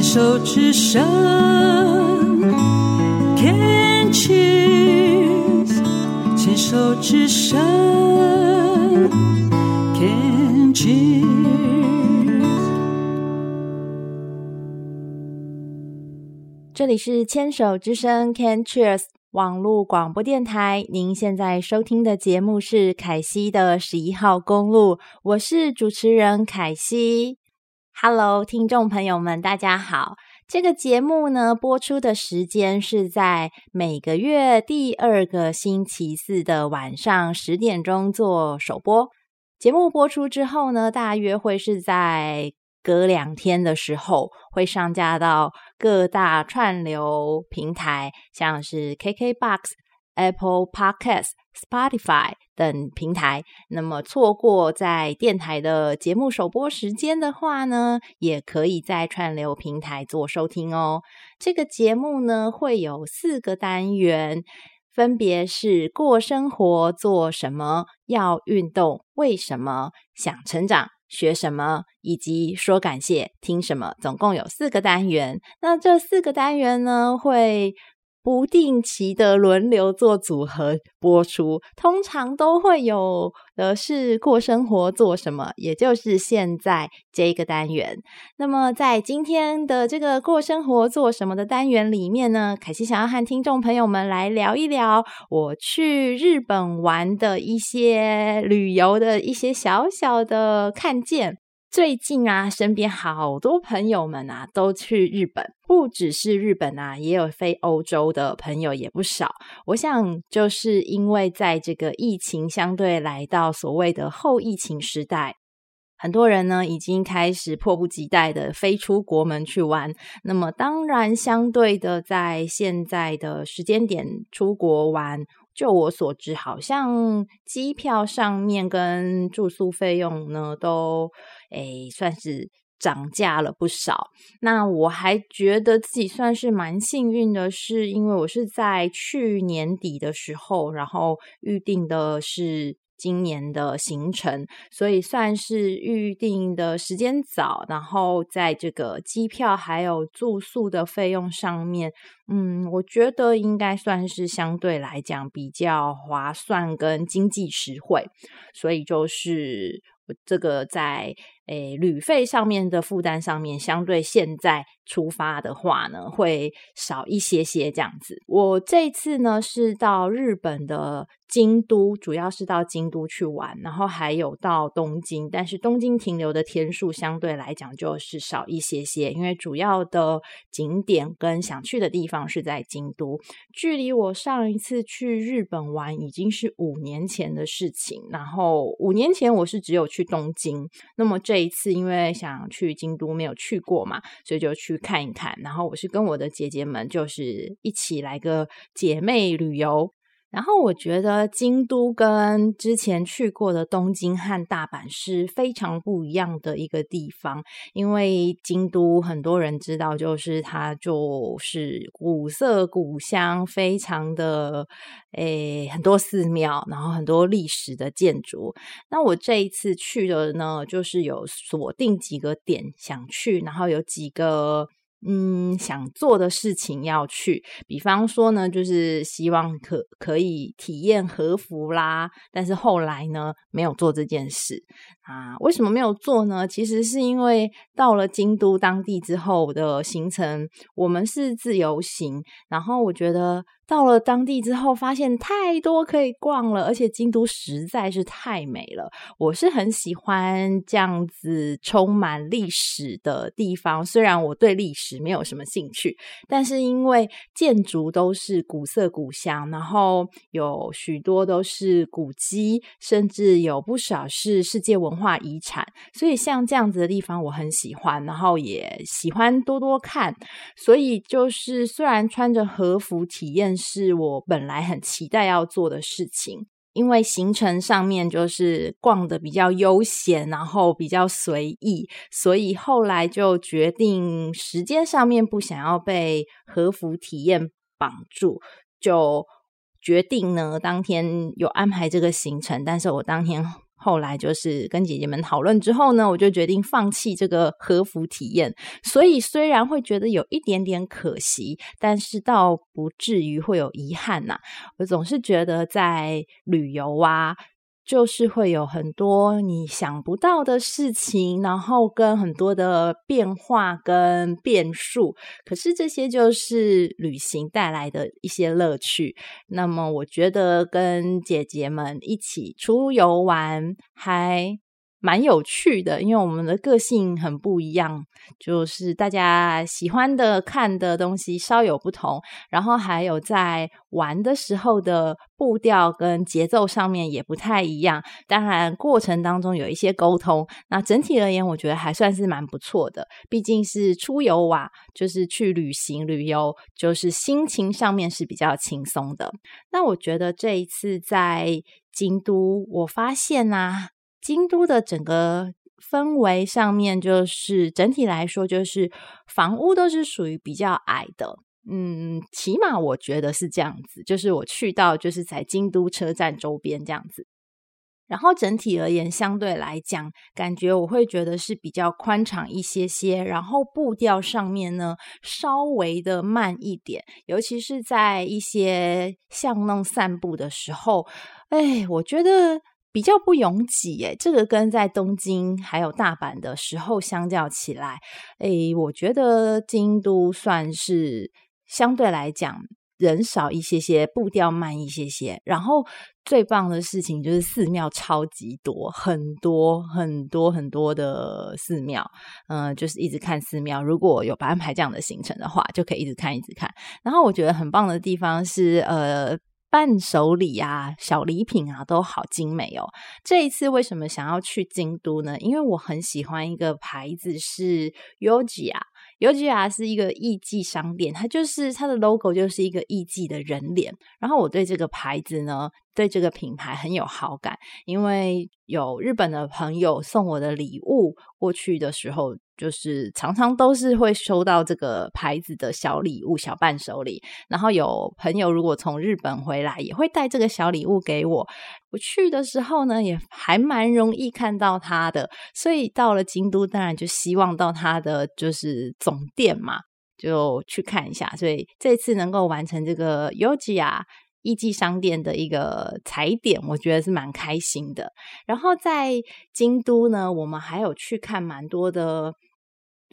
牵手之声，Can cheers，牵手之声，Can cheers。这里是牵手之声，Can cheers。网络广播电台，您现在收听的节目是凯西的十一号公路，我是主持人凯西。Hello，听众朋友们，大家好。这个节目呢，播出的时间是在每个月第二个星期四的晚上十点钟做首播。节目播出之后呢，大约会是在隔两天的时候会上架到各大串流平台，像是 KKBOX、Apple Podcast、Spotify 等平台。那么错过在电台的节目首播时间的话呢，也可以在串流平台做收听哦。这个节目呢，会有四个单元，分别是过生活做什么，要运动为什么，想成长。学什么，以及说感谢，听什么，总共有四个单元。那这四个单元呢，会不定期的轮流做组合播出，通常都会有的是过生活做什么，也就是现在这个单元。那么在今天的这个过生活做什么的单元里面呢，凯西想要和听众朋友们来聊一聊我去日本玩的一些旅游的一些小小的看见。最近啊，身边好多朋友们啊都去日本，不只是日本啊，也有飞欧洲的朋友也不少。我想，就是因为在这个疫情相对来到所谓的后疫情时代，很多人呢已经开始迫不及待的飞出国门去玩。那么，当然相对的，在现在的时间点出国玩。就我所知，好像机票上面跟住宿费用呢，都诶算是涨价了不少。那我还觉得自己算是蛮幸运的是，因为我是在去年底的时候，然后预定的是。今年的行程，所以算是预定的时间早，然后在这个机票还有住宿的费用上面，嗯，我觉得应该算是相对来讲比较划算跟经济实惠，所以就是这个在。诶，旅费上面的负担上面，相对现在出发的话呢，会少一些些这样子。我这次呢是到日本的京都，主要是到京都去玩，然后还有到东京，但是东京停留的天数相对来讲就是少一些些，因为主要的景点跟想去的地方是在京都。距离我上一次去日本玩已经是五年前的事情，然后五年前我是只有去东京，那么这。一次因为想去京都没有去过嘛，所以就去看一看。然后我是跟我的姐姐们，就是一起来个姐妹旅游。然后我觉得京都跟之前去过的东京和大阪是非常不一样的一个地方，因为京都很多人知道，就是它就是古色古香，非常的诶很多寺庙，然后很多历史的建筑。那我这一次去的呢，就是有锁定几个点想去，然后有几个。嗯，想做的事情要去，比方说呢，就是希望可可以体验和服啦，但是后来呢，没有做这件事啊。为什么没有做呢？其实是因为到了京都当地之后的行程，我们是自由行，然后我觉得。到了当地之后，发现太多可以逛了，而且京都实在是太美了。我是很喜欢这样子充满历史的地方，虽然我对历史没有什么兴趣，但是因为建筑都是古色古香，然后有许多都是古迹，甚至有不少是世界文化遗产，所以像这样子的地方我很喜欢，然后也喜欢多多看。所以就是虽然穿着和服体验。是我本来很期待要做的事情，因为行程上面就是逛得比较悠闲，然后比较随意，所以后来就决定时间上面不想要被和服体验绑住，就决定呢当天有安排这个行程，但是我当天后来就是跟姐姐们讨论之后呢，我就决定放弃这个和服体验。所以虽然会觉得有一点点可惜，但是倒不至于会有遗憾呐、我总是觉得在旅游啊。就是会有很多你想不到的事情，然后跟很多的变化跟变数，可是这些就是旅行带来的一些乐趣。那么，我觉得跟姐姐们一起出游玩还。蛮有趣的，因为我们的个性很不一样，就是大家喜欢的看的东西稍有不同，然后还有在玩的时候的步调跟节奏上面也不太一样。当然，过程当中有一些沟通，那整体而言，我觉得还算是蛮不错的。毕竟是出游哇，就是去旅行旅游，就是心情上面是比较轻松的。那我觉得这一次在京都，我发现啊。京都的整个氛围上面，就是整体来说，就是房屋都是属于比较矮的，嗯，起码我觉得是这样子。就是我去到，就是在京都车站周边这样子，然后整体而言，相对来讲，感觉我会觉得是比较宽敞一些些，然后步调上面呢，稍微的慢一点，尤其是在一些巷弄散步的时候，哎，我觉得。比较不拥挤诶，这个跟在东京还有大阪的时候相较起来，诶，我觉得京都算是相对来讲人少一些些，步调慢一些些。然后最棒的事情就是寺庙超级多，很多很多很多的寺庙，嗯、就是一直看寺庙。如果有安排这样的行程的话，就可以一直看一直看。然后我觉得很棒的地方是，呃。伴手礼啊，小礼品啊，都好精美哦。这一次为什么想要去京都呢？因为我很喜欢一个牌子是 YOJIYA，YOJIYA 是一个艺伎商店，它就是它的 logo 就是一个艺伎的人脸。然后我对这个牌子呢，对这个品牌很有好感，因为有日本的朋友送我的礼物，过去的时候。就是常常都是会收到这个牌子的小礼物、小伴手礼，然后有朋友如果从日本回来，也会带这个小礼物给我。我去的时候呢，也还蛮容易看到它的，所以到了京都，当然就希望到它的就是总店嘛，就去看一下。所以这次能够完成这个 YOJIYA 艺伎商店的一个踩点，我觉得是蛮开心的。然后在京都呢，我们还有去看蛮多的。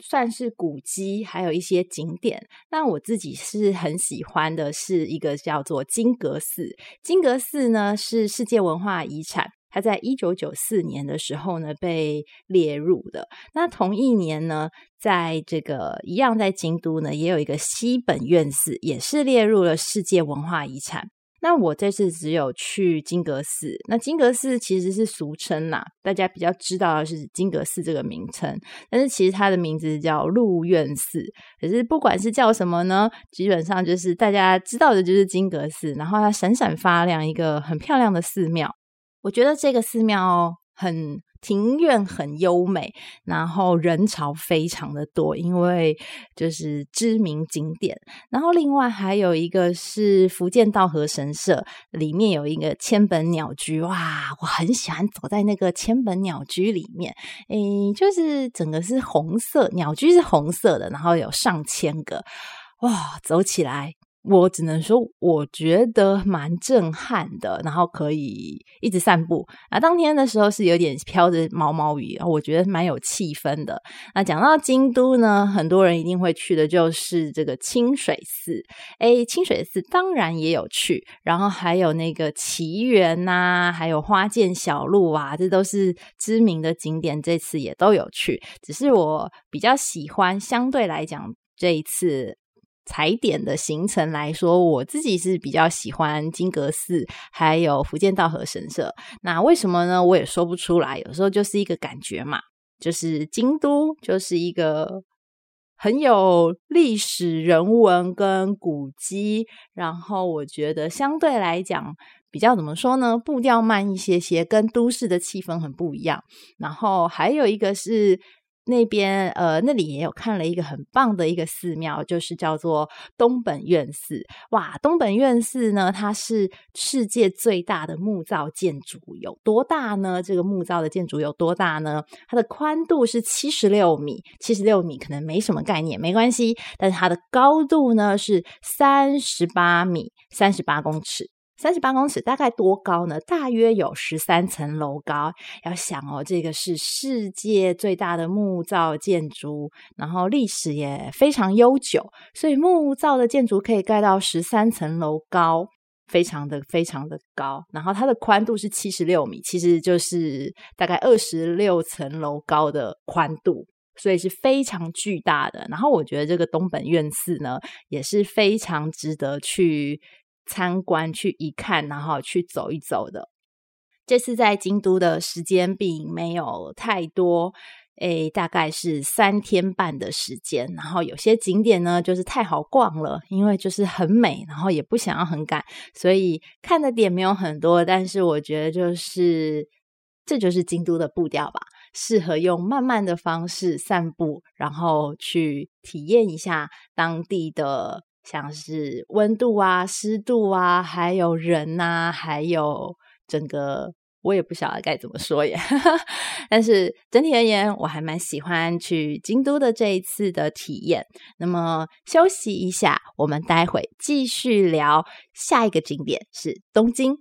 算是古迹，还有一些景点。那我自己是很喜欢的，是一个叫做金阁寺。金阁寺呢是世界文化遗产，它在一九九四年的时候呢被列入的。那同一年呢，在这个一样在京都呢，也有一个西本愿寺，也是列入了世界文化遗产。那我这次只有去金阁寺，那金阁寺其实是俗称呐，大家比较知道的是金阁寺这个名称，但是其实它的名字叫鹿苑寺。可是不管是叫什么呢，基本上就是大家知道的就是金阁寺，然后它闪闪发亮，一个很漂亮的寺庙。我觉得这个寺庙很。庭院很优美，然后人潮非常的多，因为就是知名景点。然后另外还有一个是福建道和神社，里面有一个千本鸟居，哇，我很喜欢走在那个千本鸟居里面，诶，就是整个是红色，鸟居是红色的，然后有上千个，哇，走起来。我只能说，我觉得蛮震撼的，然后可以一直散步。啊，当天的时候是有点飘着毛毛雨，我觉得蛮有气氛的。那讲到京都呢，很多人一定会去的就是这个清水寺。诶，清水寺当然也有去，然后还有那个祇园呐，还有花见小路啊，这都是知名的景点，这次也都有去。只是我比较喜欢，相对来讲这一次。踩点的行程来说，我自己是比较喜欢金阁寺，还有福建道和神社。那为什么呢？我也说不出来，有时候就是一个感觉嘛。就是京都就是一个很有历史人文跟古迹，然后我觉得相对来讲比较怎么说呢？步调慢一些些，跟都市的气氛很不一样。然后还有一个是。那边呃，那里也有看了一个很棒的一个寺庙，就是叫做东本愿寺。哇，东本愿寺呢，它是世界最大的木造建筑，有多大呢？这个木造的建筑有多大呢？它的宽度是七十六米，七十六米可能没什么概念，没关系。但是它的高度呢是三十八米，三十八公尺。三十八公尺大概多高呢？大约有十三层楼高。要想哦，这个是世界最大的木造建筑，然后历史也非常悠久，所以木造的建筑可以盖到十三层楼高，非常的非常的高。然后它的宽度是七十六米，其实就是大概二十六层楼高的宽度，所以是非常巨大的。然后我觉得这个东本愿寺呢，也是非常值得去。参观去一看，然后去走一走的。这次在京都的时间并没有太多，诶，大概是三天半的时间。然后有些景点呢，就是太好逛了，因为就是很美，然后也不想要很赶，所以看的点没有很多。但是我觉得，就是这就是京都的步调吧，适合用慢慢的方式散步，然后去体验一下当地的。像是温度啊、湿度啊，还有人呐、还有整个，我也不晓得该怎么说耶。但是整体而言，我还蛮喜欢去京都的这一次的体验。那么休息一下，我们待会继续聊下一个景点是东京。